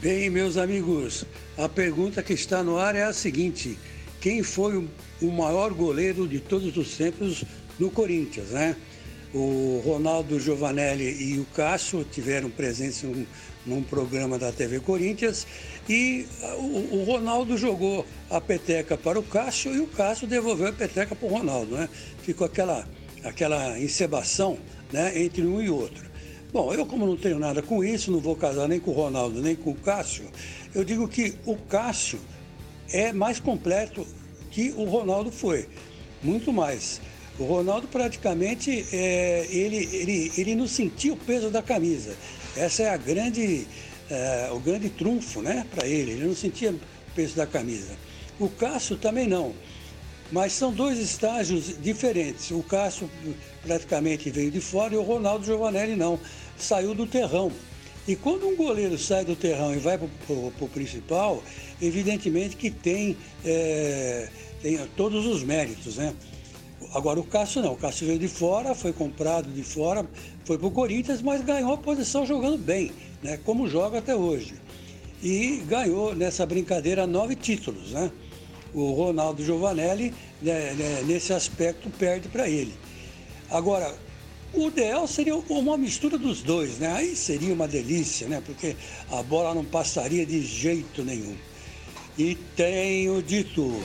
Bem, meus amigos, a pergunta que está no ar é a seguinte: quem foi o maior goleiro de todos os tempos no Corinthians, né? O Ronaldo Giovanelli e o Cássio tiveram presença num, num programa da TV Corinthians e o, o, Ronaldo jogou a peteca para o Cássio e o Cássio devolveu a peteca para o Ronaldo, né? Ficou aquela, aquela encebação né, entre um e outro. Bom, eu como não tenho nada com isso, não vou casar nem com o Ronaldo, nem com o Cássio, eu digo que o Cássio é mais completo que o Ronaldo foi, muito mais. O Ronaldo praticamente, é, ele, ele, ele não sentia o peso da camisa. Essa é a grande, é, o grande trunfo né, para ele, ele não sentia o peso da camisa. O Cássio também não. Mas são dois estágios diferentes. O Cássio praticamente veio de fora e o Ronaldo Giovanelli não. Saiu do terrão. E quando um goleiro sai do terrão e vai para o principal, evidentemente que tem, é, tem todos os méritos, né? Agora o Cássio não, o Cássio veio de fora, foi comprado de fora, foi para o Corinthians, mas ganhou a posição jogando bem, né? Como joga até hoje. E ganhou nessa brincadeira nove títulos, né? O Ronaldo Giovanelli, né, né, nesse aspecto, perde para ele. Agora, o ideal seria uma mistura dos dois, né? Aí seria uma delícia, né? Porque a bola não passaria de jeito nenhum. E tenho dito.